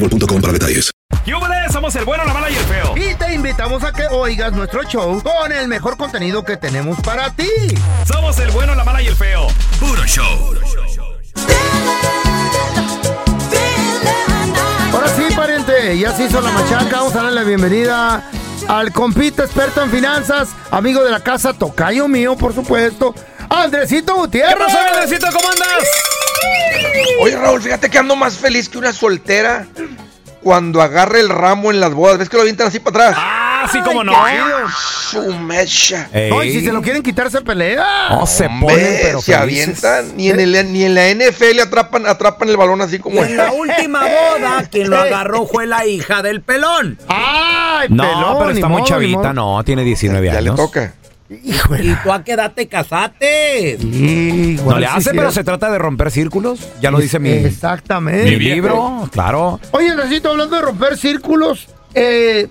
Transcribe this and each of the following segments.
boostmobile.com para detalles. ¡Yúbales! Somos el bueno, la mala y el feo. Y te invitamos a que oigas nuestro show con el mejor contenido que tenemos para ti. Somos el bueno, la mala y el feo. Puro show. Ahora sí, pariente, ya se hizo la machaca. Vamos a darle la bienvenida al compita experto en finanzas, amigo de la casa, tocayo mío, por supuesto, Andresito ¿Qué Gutiérrez. pasó, Andresito? ¿Cómo andas? Oye, Raúl, fíjate que ando más feliz que una soltera cuando agarra el ramo en las bodas. ¿Ves que lo avientan así para atrás? Ah, sí, cómo no. Su mecha. Ay, si se lo quieren quitar, se pelea. No se Hombre, ponen, pero se felices. avientan. Ni en, el, ni en la NFL atrapan, atrapan el balón así como En la última boda, quien lo agarró fue la hija del pelón. Ay, No, pelón, pero ni está muy chavita, no, tiene 19 Ya le años. toca. Híjole. Y tú a qué edad te casaste. Sí, No le hace, pero se trata de romper círculos. Ya lo dice mi, Exactamente. mi libro, claro. Oye, Andresito, hablando de romper círculos, eh,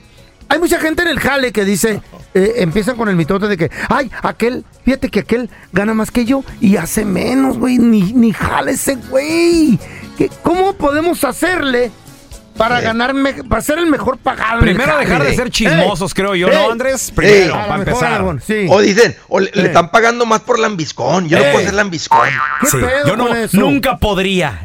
hay mucha gente en el jale que dice, eh, empiezan con el mitote de que, ay, aquel, fíjate que aquel gana más que yo y hace menos, güey, ni, ni jale ese güey. ¿Qué- ¿Cómo podemos hacerle para ganar, me- para ser el mejor pagado? Primero dejar de ser chismosos, creo yo, ¿no, Andrés? Primero, para empezar. O dicen, o le, le están pagando más por lambiscón. Yo no puedo ser lambiscón. ¿Qué Sí, pedo yo no, nunca podría.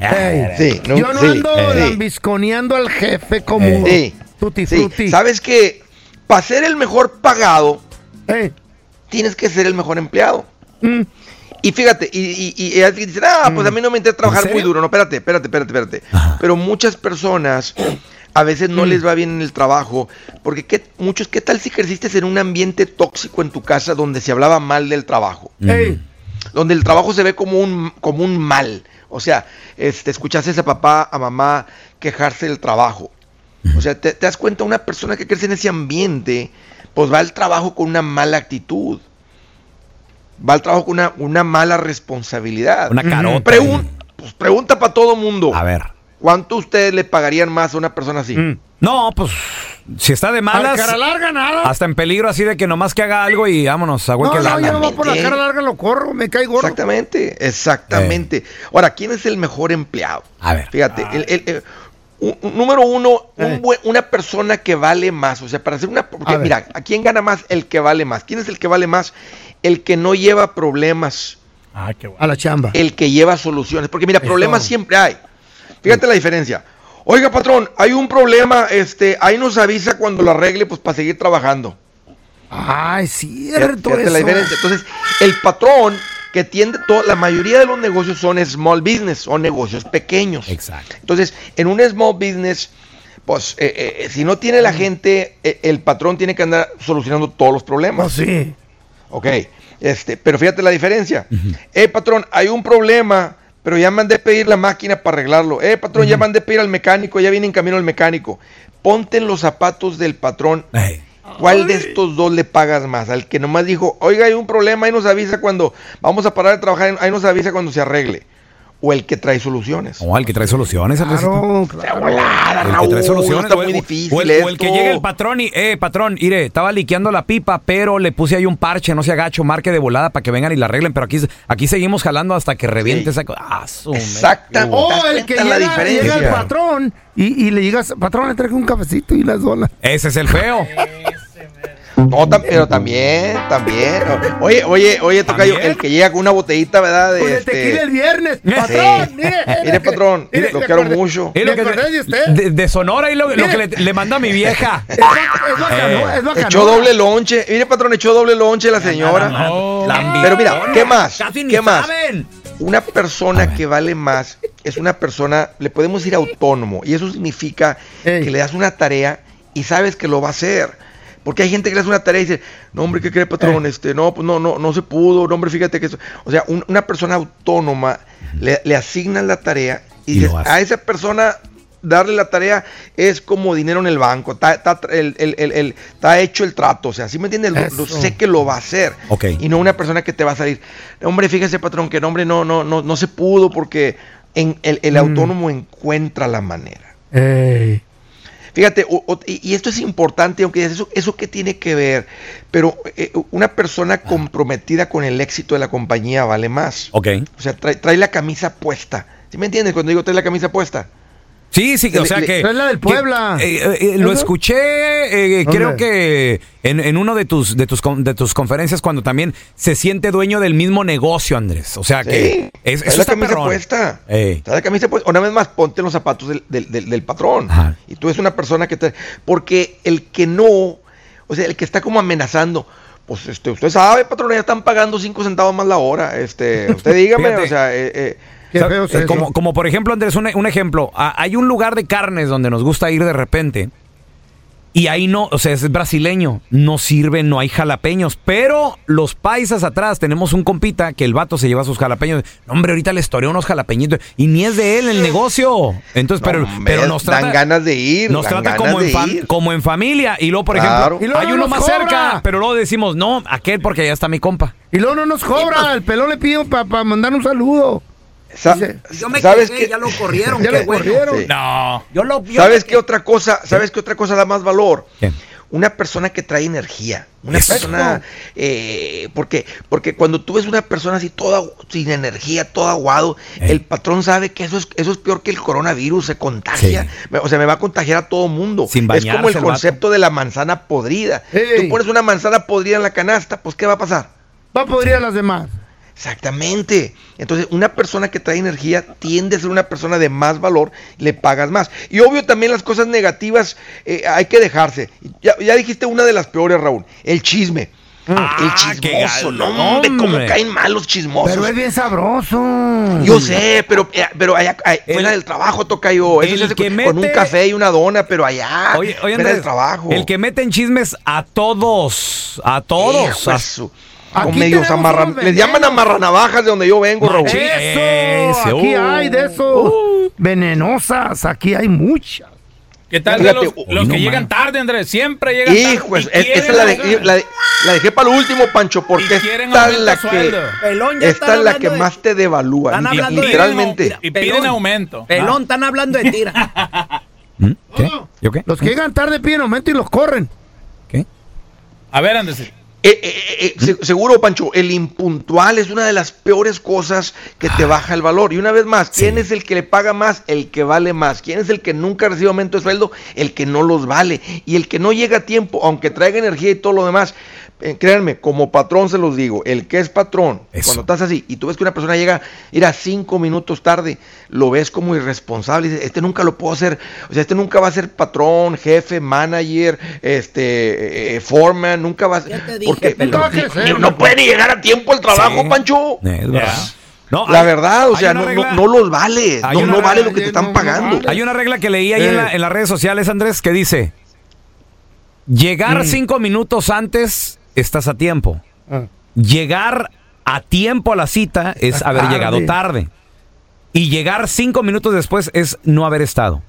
No, yo no sí, ando eh. lambisconeando al jefe como Eh. Sí. tutti Sí, frutti. sabes que para ser el mejor pagado, tienes que ser el mejor empleado. Mm, Y fíjate, y, y, alguien dice, ah, pues a mí no me interesa trabajar ¿En muy duro. No, espérate, espérate, espérate, espérate. Pero muchas personas a veces no les va bien en el trabajo, porque ¿qué, muchos, ¿qué tal si creciste en un ambiente tóxico en tu casa donde se hablaba mal del trabajo? ey. Donde el trabajo se ve como un, como un mal. O sea, este, escuchaste a papá, a mamá quejarse del trabajo. O sea, te, te das cuenta, una persona que crece en ese ambiente, pues va al trabajo con una mala actitud. Va al trabajo con una, una mala responsabilidad. Una carota. Pregun- pues pregunta para todo mundo. A ver. ¿Cuánto ustedes le pagarían más a una persona así? Mm. No, pues, si está de Al malas, cara larga nada. hasta en peligro así de que nomás que haga algo y vámonos, a No, que no, lana. yo no voy por la cara larga, lo corro, me cae gordo. Exactamente, exactamente. Ahora, ¿quién es el mejor empleado? A ver. Fíjate, el, el- el- un- número uno, un Eh. buen- una persona que vale más. O sea, para hacer una. Porque, A ver. mira, ¿a quién gana más? El que vale más. ¿Quién es el que vale más? El que no lleva problemas, Ah, qué bueno. A la chamba. el que lleva soluciones. Porque, mira, Eso. problemas siempre hay. Fíjate la diferencia. Oiga, patrón, hay un problema, este, ahí nos avisa cuando lo arregle, pues para seguir trabajando. Ay, cierto Fíjate eso. la diferencia. Entonces, el patrón que tiende todo, la mayoría de los negocios son small business, son negocios pequeños. Exacto. Entonces, en un small business, pues, eh, eh, si no tiene la gente, eh, el patrón tiene que andar solucionando todos los Oh, problemas. sí. Ok, este, pero fíjate la diferencia. Eh, patrón, hay un problema, pero ya mandé pedir la máquina para arreglarlo. Eh, patrón, ya mandé pedir al mecánico, ya viene en camino el mecánico. Ponte en los zapatos del patrón. ¿Cuál de estos dos le pagas más? Al que nomás dijo, oiga, hay un problema, ahí nos avisa cuando vamos a parar de trabajar, ahí nos avisa cuando se arregle. o el que trae soluciones. O el que trae soluciones, Andresito. Claro, Volada, El que trae soluciones. está o el- muy o difícil el, o el que llegue el patrón y, eh, patrón, mire, estaba liqueando la pipa, pero le puse ahí un parche, no se agacho, marque de volada para que vengan y la arreglen, pero aquí, aquí seguimos jalando hasta que reviente Sí. esa cosa. Ah, su me- Exacta. O ¿Te das el que cuenta la llega, diferencia? llega el patrón y, y le digas, patrón, le traigo un cafecito y las donas. Ese es el feo. No, tam- pero también, también. Oye, oye, oye, Tocayo, el que llega con una botellita, ¿verdad? De Con el este... tequila el viernes. Patrón, Sí. mire. Mire, patrón, Mire, lo quiero acordé- mucho. Es ¿Me lo que usted? de, de Sonora y lo, que le, le manda a mi vieja. Es, ba- es bacano, Eh, es bacano. Echó doble lonche. Mire, patrón, echó doble lonche la señora. La Pero mira, ¿qué más? Casi ni ¿Qué más? saben. Una persona que vale más es una persona, le podemos decir autónomo, y eso significa Ey. que le das una tarea y sabes que lo va a hacer. Porque hay gente que le hace una tarea y dice, no hombre, ¿qué cree Eh. patrón? Este, no, pues no, no, no se pudo, no hombre, fíjate que eso. O sea, un- una persona autónoma le, le asignan la tarea y, Y dices, a esa persona darle la tarea es como dinero en el banco, está, está, el- el- el- el- está hecho el trato, o sea, ¿sí me entiendes? Lo- lo Eso. sé que lo va a hacer. Y no una persona que te va a salir, hombre, fíjese patrón, que no, hombre, no, no, no, no se pudo porque en, el Mm. autónomo encuentra la manera. Ey. Fíjate, o- o- y esto es importante, aunque eso, eso qué tiene que ver, pero eh, una persona comprometida con el éxito de la compañía vale más. Ok. O sea, trae, trae la camisa puesta. ¿Sí me entiendes cuando digo trae la camisa puesta? Sí, sí, o sea que. Es la del Puebla. eh, eh, eh, lo escuché, eh, creo que en, en uno de tus, de, tus, de tus conferencias, cuando también se siente dueño del mismo negocio, Andrés. O sea Sí, que. Es, trae eso la camisa puesta. La camisa puesta. Una vez más, ponte los zapatos del, del- del- del patrón. Ajá. Y tú eres una persona que te... Porque el que no, o sea, el que está como amenazando, pues este, usted sabe, patrón, ya están pagando cinco centavos más la hora. Este, usted dígame, o sea, eh, eh, Qué Sa- feo es eh, eso. como, como por ejemplo, Andrés, un, un ejemplo. Hay un lugar de carnes donde nos gusta ir de repente. Y ahí no, o sea, es brasileño. No sirve, no hay jalapeños. Pero los paisas atrás tenemos un compita que el vato se lleva sus jalapeños. No, hombre, ahorita les toreó unos jalapeñitos. Y ni es de él el negocio. Entonces, no, pero, hombre, pero nos dan trata. ganas de ir. Nos dan trata como en, ir. como en familia. Y luego, por Claro. ejemplo, Y luego hay no uno más cobra. cerca. Pero luego decimos, no, aquel porque ya está mi compa. Y luego no nos cobra. El pelón le pidió para mandar un saludo. Sa- Dice, Yo me ¿Sabes quejé, qué? ya lo corrieron. Ya qué lo bueno. corrieron. Sí. No. Yo lo, yo ¿Sabes me qué otra cosa? ¿Sabes qué otra cosa da más valor? ¿Qué? Una persona que trae energía. Una Eso. persona. eh, porque, porque cuando tú ves una persona así toda sin energía, todo aguado, Ey. el patrón sabe que eso es, eso es peor que el coronavirus, se contagia. O sea, me va a contagiar a todo mundo. Sin es bañarse como el concepto de la manzana podrida. Ey. Tú pones una manzana podrida en la canasta, pues ¿qué va a pasar? Va a podrir a las demás. Exactamente. Entonces, una persona que trae energía tiende a ser una persona de más valor, le pagas más. Y obvio también las cosas negativas eh, hay que dejarse. Ya, ya dijiste una de las peores, Raúl, el chisme. Ah, el qué chismoso, no, hombre, cómo hombre. caen mal los chismosos. Pero es bien sabroso. Yo sé, pero, eh, pero allá, eh, fuera del trabajo toca yo. Eso el se hace que con, con un mete- café y una dona, pero allá, Oye, oye, fuera Andrés, del trabajo. el que mete en chismes a todos, a todos. Hijo de A- su- Aquí con medios tenemos amarran- Les llaman amarranavajas de donde yo vengo, Raúl. Eso, Ese, aquí uh. hay de eso. Venenosas, aquí hay muchas. ¿Qué tal Fíjate, de los, uy, los no que llegan tarde, Andrés? Siempre llegan Hijo, tarde. y es- esa la, dejé, la, la dejé para lo último, Pancho, porque Y esta es la que, esta es la que de- más te devalúa. Hablando de- literalmente. Y piden Pelón. aumento. Pelón, están hablando de tira. ¿Mm? ¿Qué? ¿Yo qué? Los que llegan tarde piden aumento y los corren. ¿Qué? A ver, Andrés. Eh, eh, eh, se- seguro, Pancho, el impuntual es una de las peores cosas que te baja el valor. Y una vez más, ¿quién Sí. es el que le paga más? El que vale más. ¿Quién es el que nunca recibe aumento de sueldo? El que no los vale. Y el que no llega a tiempo, aunque traiga energía y todo lo demás. eh, créanme, como patrón se los digo, el que es patrón, Eso. cuando estás así y tú ves que una persona llega, ir a cinco minutos tarde, lo ves como irresponsable. y dices, este nunca lo puedo hacer. O sea, este nunca va a ser patrón, jefe, manager, este, eh, foreman, nunca va a ser. Porque no, no puede ni llegar a tiempo el trabajo, Sí. Pancho. Es verdad. No, La hay- verdad, o sea, no, regla- no, no los vale. Hay No, vale regla- lo que te no, están pagando. vale. Hay una regla que leí ahí Eh. en, la- en las redes sociales, Andrés, que dice: Llegar Mm. cinco minutos antes, estás a tiempo. Ah. Llegar a tiempo a la cita es Está haber tarde. llegado tarde. Y llegar cinco minutos después es no haber estado.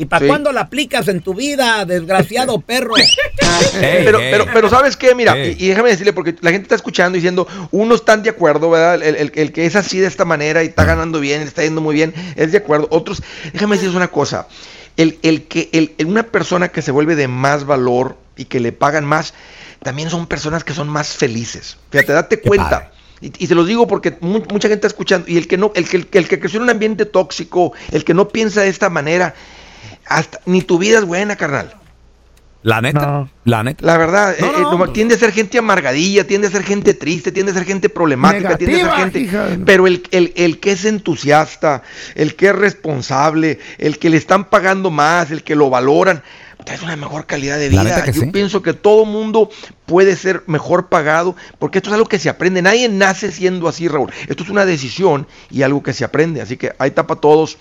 ¿Y para Sí. cuándo la aplicas en tu vida, desgraciado perro? pero, pero, pero ¿sabes qué? Mira, y, y déjame decirle, porque la gente está escuchando y diciendo, unos están de acuerdo, ¿verdad? El, el- el que es así de esta manera y está ganando bien, está yendo muy bien, es de acuerdo. Otros, déjame decirles una cosa, el, el que el, el- una persona que se vuelve de más valor y que le pagan más, también son personas que son más felices. Fíjate, date cuenta. Y, y te lo digo porque mu- mucha gente está escuchando. Y el que no, el que, el, que- el que creció en un ambiente tóxico, el que no piensa de esta manera, hasta ni tu vida es buena, carnal. La neta. La neta. La verdad, eh, eh, no, tiende a ser gente amargadilla, tiende a ser gente triste, tiende a ser gente problemática, tiende a ser gente. hija Pero el, el, el que es entusiasta, el que es responsable, el que le están pagando más, el que lo valoran, es una mejor calidad de vida. Yo sí. pienso que todo mundo puede ser mejor pagado, porque esto es algo que se aprende. Nadie nace siendo así, Raúl. Esto es una decisión y algo que se aprende. Así que ahí tapa todos.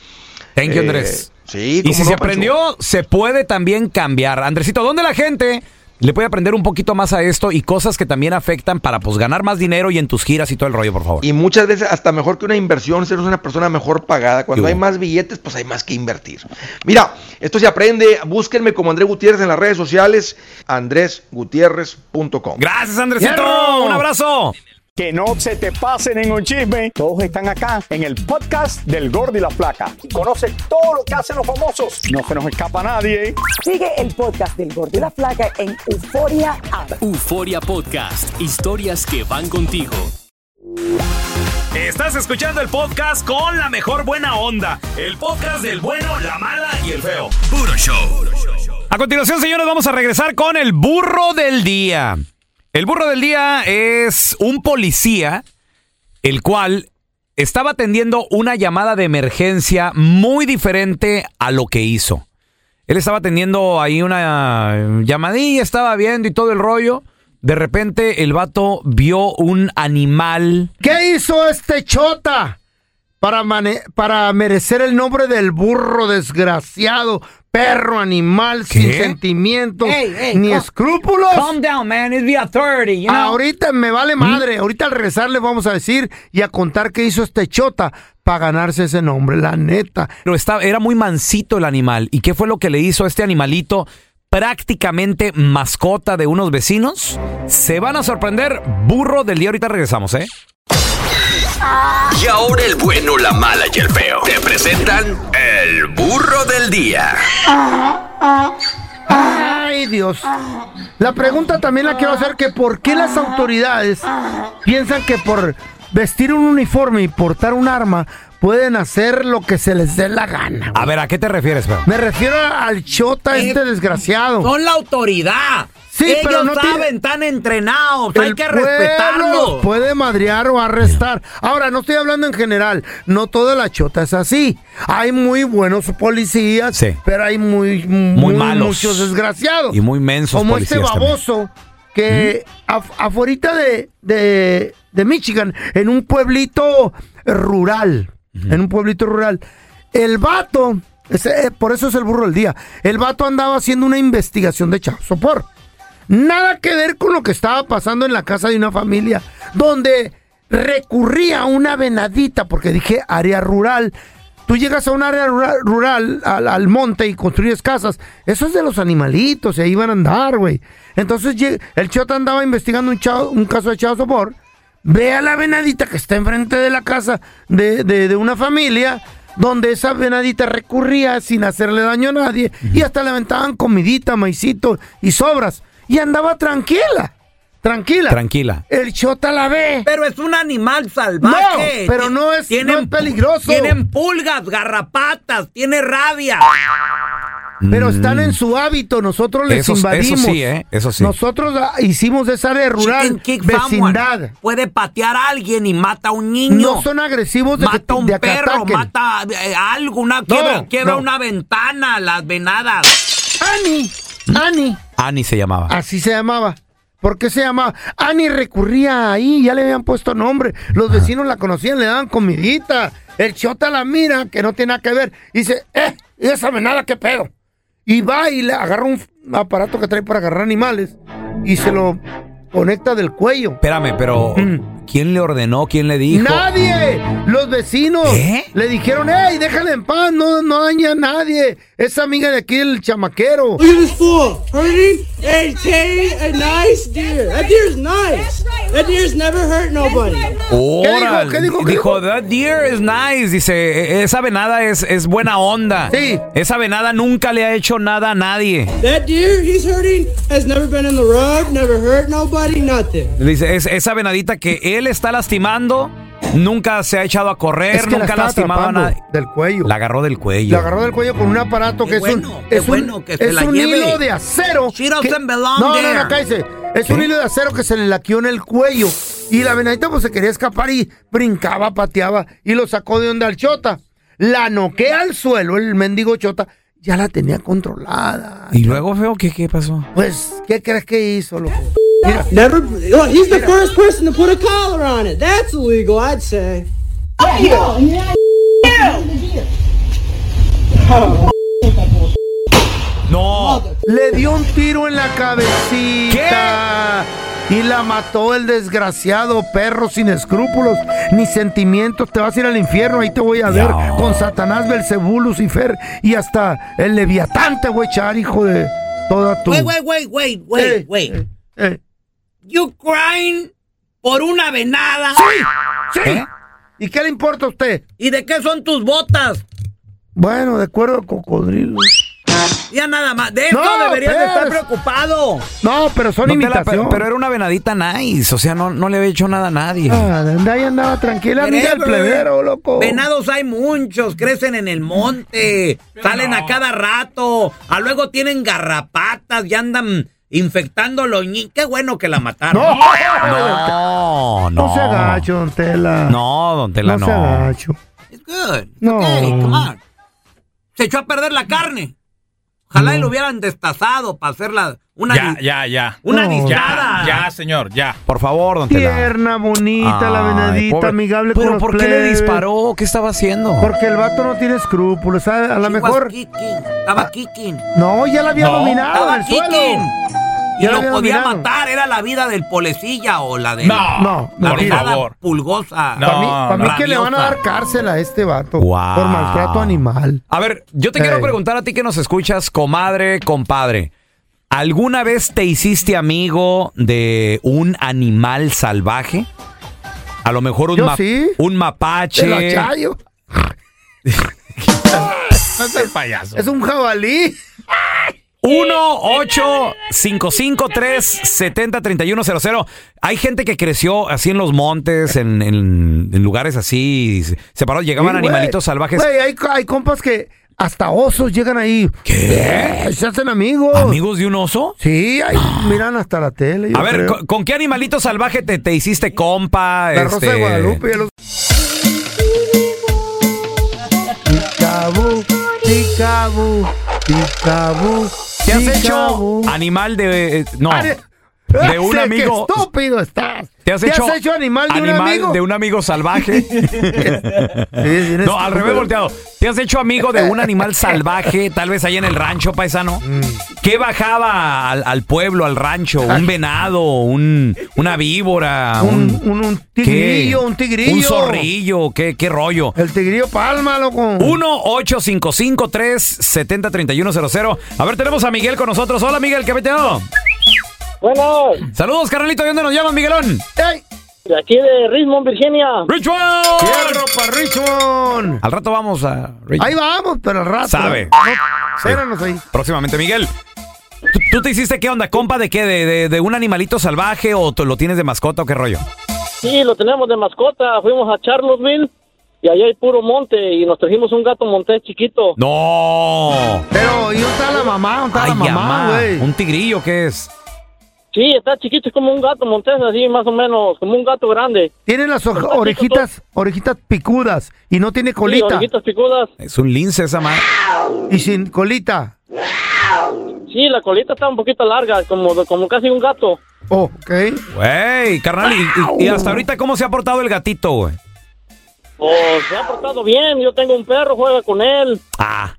Thank you, Eh, Andrés. Sí, Y si no, se Pancho. aprendió, se puede también cambiar. Andresito, ¿dónde la gente le puede aprender un poquito más a esto y cosas que también afectan para pues ganar más dinero y en tus giras y todo el rollo, por favor? Y muchas veces hasta mejor que una inversión, ser una persona mejor pagada. Cuando ¿Qué hay más billetes, pues hay más que invertir. Mira, esto se aprende. Búsquenme como Andrés Gutiérrez en las redes sociales, andresgutierrez.com. Gracias, Andresito. Un abrazo. Que no se te pasen en un chisme. Todos están acá en el podcast del Gordi y la Flaca. Y conoce todo lo que hacen los famosos. No se nos escapa nadie. Sigue el podcast del Gordo y la Flaca en Euforia App. Euforia Podcast, historias que van contigo. Estás escuchando el podcast con la mejor buena onda. El podcast del bueno, la mala y el feo. Puro show. A continuación, señores, vamos a regresar con el burro del día. El burro del día es un policía, el cual estaba atendiendo una llamada de emergencia muy diferente a lo que hizo. Él estaba atendiendo ahí una llamadilla, estaba viendo y todo el rollo. De repente el vato vio un animal. ¿Qué hizo este chota para, para merecer el nombre del burro desgraciado, perro animal sin sentimientos Hey, hey, ni cal- escrúpulos? Calm down, man. It's the authority, you know? Ahorita me vale madre. Ahorita al regresar le vamos a decir y a contar qué hizo este chota para ganarse ese nombre, la neta. Pero estaba, era muy mansito el animal. ¿Y qué fue lo que le hizo a este animalito? Prácticamente mascota de unos vecinos. Se van a sorprender. Burro del día. Ahorita regresamos, ¿eh? Y ahora el bueno, la mala y el feo. Te presentan el burro del día. Ay, Dios. La pregunta también la quiero hacer que por qué las autoridades piensan que por vestir un uniforme y portar un arma pueden hacer lo que se les dé la gana. A ver, ¿a qué te refieres, feo? Me refiero al chota este desgraciado. Son la autoridad. Sí, Ellos pero no tiene- saben, están entrenados. hay El que pueblo los puede madrear o arrestar. Ahora, no estoy hablando en general. No toda la chota es así. Hay muy buenos policías, Sí. pero hay muy, Muy malos. muchos desgraciados. Y muy mensos Como policías este también. baboso que af- afuerita de, de, de Michigan, en un pueblito rural, en un pueblito rural, el vato, ese, eh, por eso es el burro del día, el vato andaba haciendo una investigación de chavo sopor. Nada que ver con lo que estaba pasando en la casa de una familia, donde recurría a una venadita, porque dije área rural. Tú llegas a un área rural, al, al monte y construyes casas. Eso es de los animalitos, y ahí van a andar, güey. Entonces el chota andaba investigando un, caso de chavo sopor. Ve a la venadita que está enfrente de la casa de, de- de una familia, donde esa venadita recurría sin hacerle daño a nadie, y hasta le aventaban comidita, maicito y sobras. Y andaba tranquila, tranquila. Tranquila. El chota la ve. Pero es un animal salvaje. No, pero no es- no es peligroso. Tienen pulgas, garrapatas, tiene rabia. Pero están en su hábito, nosotros les Mm. Eso- eso invadimos. sí, ¿eh? Eso sí. Nosotros ah, hicimos esa área rural vecindad. someone. Puede patear a alguien y mata a un niño. No son agresivos de que- Mata a un de que perro, ataquen. mata eh, algo, una, quiebra, quiebra no. una ventana, las venadas. Ani, Ani, Annie se llamaba. así se llamaba. ¿Por qué se llamaba? Ani recurría ahí, ya le habían puesto nombre. Los vecinos la conocían, le daban comidita. El chota la mira, que no tiene nada que ver. Y dice, eh, ¿y esa venada qué pedo? Y va y le agarra un aparato que trae para agarrar animales y se lo conecta del cuello. Espérame, pero Mm. ¿Quién le ordenó? ¿Quién le dijo? ¡Nadie! Los vecinos le dijeron, ¡Ey, déjala en paz! No, no daña a nadie. Es amiga de aquí el chamaquero. Look at this fool. Hurting a, nice deer. That deer's nice. That deer's never hurt nobody. Órale. dijo? that deer is nice. Dice, "E- esa venada es, es buena onda. Sí. Esa venada nunca le ha hecho nada a nadie. That deer he's hurting has never been in the road, never hurt nobody, nothing. Dice, es, esa venadita que él está lastimando, nunca se ha echado a correr, Es que la nunca ha lastimado a nadie. del cuello. La agarró del cuello. La agarró del cuello con un aparato que es un, es un, bueno que se es la un lleve. hilo de acero. Que- no, no, no, cállese. Es un hilo de acero que se le laqueó en el cuello. Y la venadita pues se quería escapar y brincaba, pateaba y lo sacó de donde al chota. La noquea al suelo, el mendigo chota. Ya la tenía controlada. ¿Y luego, feo, qué, qué pasó? Pues, ¿qué crees que hizo, loco? Never. Look, he's the first person to put a collar on it. That's illegal, I'd say. No. Le dio un tiro en la cabecita. Y la mató el desgraciado perro sin escrúpulos ni sentimientos. Te vas a ir al infierno, ahí te voy a ver con Satanás, Belcebú, Lucifer y hasta el Leviatán te voy a echar, hijo de toda tu. Wait, wait, wait, wait, wait, Eh, crying por una venada. Sí. ¿Eh? ¿Y qué le importa a usted? ¿Y de qué son tus botas? Bueno, de acuerdo al cocodrilo. Ya nada más. De eso No, deberías de estar pues. preocupado. No, pero son No la- pero, pero era una venadita nice, o sea, no, no le había hecho nada a nadie. Ah, de ahí andaba tranquila, del Whatever. plebero, loco. Venados hay muchos, crecen en el monte, salen a cada rato, a luego tienen garrapatas y andan infectando los niños. Qué bueno que la mataron. No, No, no. No se agacho, don Tela. No, don Tela, no. no. se agacho. It's good. No. Okay, come on. Se echó a perder la carne. Ojalá y lo hubieran destazado para hacerla una Ya, ya, ya. Una No. discada. Ya, ya, señor, ya. Por favor, don Tela. Tierna, bonita, la venadita, pobre- amigable ¿Pero con los por qué le plebes. disparó? ¿Qué estaba haciendo? Porque el vato no tiene escrúpulos, ¿sabe? A lo mejor... Estaba kicking. No, ya la había No. dominado Estaba en el suelo. kicking. Y Ya la lo había podía dominado. matar. Era la vida del polecilla o la de No, No, la por mentira. favor. pulgosa. No, Para mí, pa' mí no. que le van a dar cárcel a este vato Wow. por maltrato animal. A ver, yo te quiero Ey. preguntar a ti que nos escuchas, comadre, compadre. ¿Alguna vez te hiciste amigo de un animal salvaje? A lo mejor un, Yo ma- sí. un mapache. la chayo. No es el payaso. Es un jabalí. 1 8 553 70 31 00 Hay gente que creció así en los montes, en, en- en lugares así, separados. Llegaban Sí, güey. animalitos salvajes. Güey, hay, hay compas que hasta osos llegan ahí. ¿Qué? Eh, se hacen amigos. ¿Amigos de un oso? Sí, ahí miran hasta la tele. yo A ver, creo. ¿con, con qué animalito salvaje te, te hiciste compa? La Rosa este? de Guadalupe. ya los- Picabú, picabú, picabú. ¿Te has hecho animal de... eh, no, Are- de un amigo... ¡Qué estúpido estás! ¿Te has hecho, animal de un amigo? de un amigo salvaje? Sí, no, al revés volteado. ¿Te has hecho amigo de un animal salvaje, tal vez ahí en el rancho, paisano? Mm. ¿Qué bajaba al, al pueblo, al rancho? ¿Un venado? Un, ¿Una víbora? Un, un, un ¿qué? tigrillo, un tigrillo. ¿Un zorrillo? ¿Qué, qué rollo? El tigrillo palma, loco. 1-855-370-3100. A ver, tenemos a Miguel con nosotros. Hola, Miguel, ¿qué peteo? Bueno, Saludos, carnalito. ¿De dónde nos llaman, Miguelón? ¡Ey! de aquí de Richmond, Virginia. ¡Richmond! ¡Fierro para Richmond! Al rato vamos a... Richmond. Ahí vamos, pero al rato. Sabe. No, espéranos ahí. Próximamente, Miguel. ¿Tú, tú te hiciste qué onda, compa? ¿De qué? ¿De, de, de un animalito salvaje o lo tienes de mascota o qué rollo? Sí, lo tenemos de mascota. Fuimos a Charlottesville y allá hay puro monte y nos trajimos un gato montés chiquito. ¡No! Pero, ¿y dónde está la mamá? ¿Dónde está Ay, la mamá, mamá. güey? ¿Un tigrillo qué es? Sí, está chiquito, es como un gato montés, así más o menos, como un gato grande. Tiene las orejitas, orejitas picudas y no tiene Sí, colita. orejitas picudas. Es un lince esa madre. y sin colita. Sí, la colita está un poquito larga, como, como casi un gato. Oh, ok. Güey, carnal, y, y- y hasta ahorita cómo se ha portado el gatito, güey? Pues se ha portado bien, yo tengo un perro, juega con él. Ah,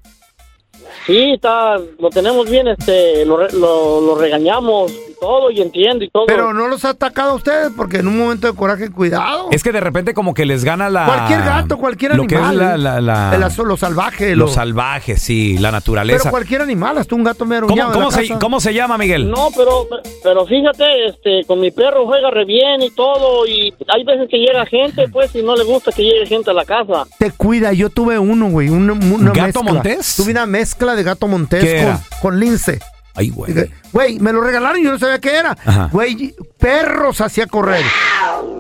Sí, está, lo tenemos bien, este, lo, re- lo, lo regañamos todo y entiendo y todo. Pero no los ha atacado a ustedes porque en un momento de coraje, cuidado. Es que de repente como que les gana la... Cualquier gato, cualquier lo que es animal. la- la- la- El aso- lo salvaje. Lo lo- salvaje, sí, la naturaleza. Pero cualquier animal, hasta un gato me ¿Cómo, cómo se, ¿Cómo se llama, Miguel? No, pero, pero fíjate, este, con mi perro juega re bien y todo, y hay veces que llega gente, pues, y no le gusta que llegue gente a la casa. Te cuida, yo tuve uno, güey, una, una ¿Gato mezcla. montés? Tuve una mezcla de gato montés ¿Qué con, con lince. Ay, güey. Güey, me lo regalaron y yo no sabía qué era. Ajá. Güey, perros hacía correr.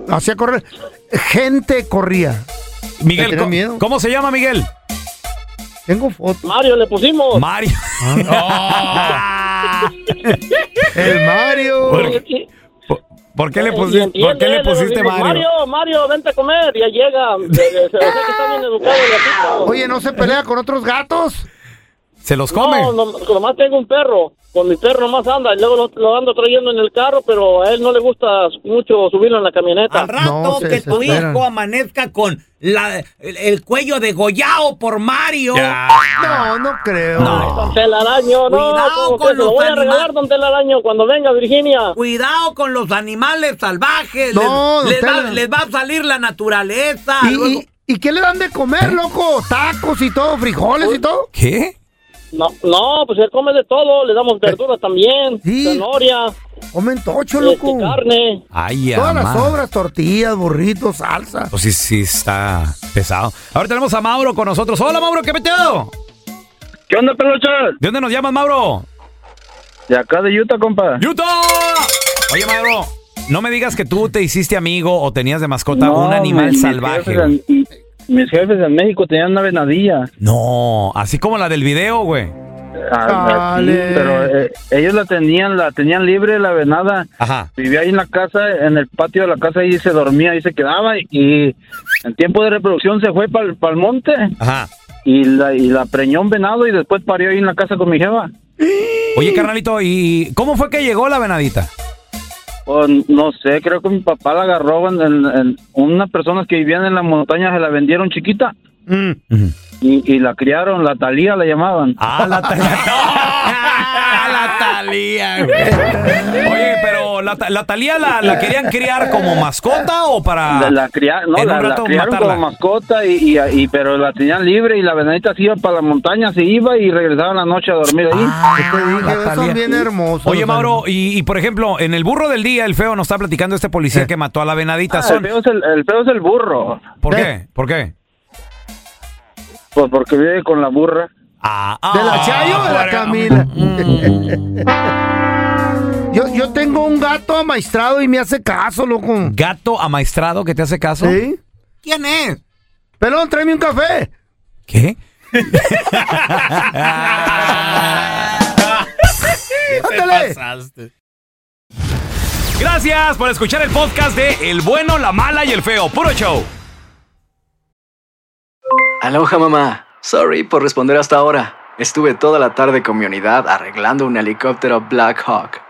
Hacía correr. Gente corría. Miguel, ¿Me tenés ¿cómo, miedo? cómo se llama Miguel? Tengo fotos. Mario le pusimos. Mario. El Mario. ¿Por, por qué le, Y pusi- entiende, ¿por qué le pusiste Mario? Mario, Mario, vente a comer, ya llega. Se ve que está bien educado el gatito. Oye, ¿no se pelea con otros gatos? ¿Se los come? No, no, nomás tengo un perro. Con mi perro nomás anda. Y luego lo, lo ando trayendo en el carro, pero a él no le gusta mucho subirlo en la camioneta. Al rato que tu hijo amanezca con la, el, el cuello degollado por Mario. No, no creo. Don Telaraño, no. Cuidado ¿cómo con lo los voy a regalar, don Telaraño, cuando venga Virginia. Cuidado con los animales salvajes. No, les, les va, Tela. les va a salir la naturaleza. ¿Y, luego- y, y qué le dan de comer, loco? Tacos y todo, frijoles y todo. ¿Qué? No, no, pues él come de todo. Le damos verduras también. Zanahoria. Comen tocho, este, loco. carne. Ay, Todas las ama. sobras, tortillas, burritos, salsa. Pues sí, sí, está pesado. Ahora tenemos a Mauro con nosotros. Hola, Mauro, ¿qué peteo? ¿Qué onda, peluchas? ¿De dónde nos llamas, Mauro? De acá de Utah, compa. ¡Utah! Oye, Mauro, no me digas que tú te hiciste amigo o tenías de mascota No, un animal salvaje. en- mis jefes en México tenían una venadilla. No, así como la del video, güey. Ah, pero eh, ellos la tenían, la tenían libre la venada. Ajá. Vivía ahí en la casa, en el patio de la casa y se dormía y se quedaba y en tiempo de reproducción se fue para el monte Ajá. y la y la preñó un venado y después parió ahí en la casa con mi jefa. Oye, carnalito, ¿y cómo fue que llegó la venadita? No sé, creo que mi papá la agarró en, en- en- unas personas que vivían en la montaña se la vendieron chiquita Mm. y, y la criaron, la talía la llamaban. Ah, la la Talía, Oye, pero la, la Talía la, la querían criar como mascota o para La, la cría- no, la, la criaron matarla? como mascota, y, y- y- pero la tenían libre y la venadita se iba para la montaña, se iba y regresaba en la noche a dormir ahí. Ah, dije, son bien hermosos. Oye, Mauro, y, y, por ejemplo, en el burro del día, el feo nos está platicando este policía que mató a la venadita. Ah, Son- el, feo es el, el feo es el burro. ¿Por qué? ¿Por qué? Pues porque vive con la burra. Ah, ¿De la Chayo o de la Camila? yo, yo tengo un gato amaestrado y me hace caso, loco. ¿Gato amaestrado que te hace caso? ¿Sí? ¿Quién es? Pelón, tráeme un café. ¿Qué? Ándale. Gracias por escuchar el podcast de El Bueno, la Mala y el Feo. Puro show. Aloha mamá. Sorry por responder hasta ahora. Estuve toda la tarde con mi unidad arreglando un helicóptero Black Hawk.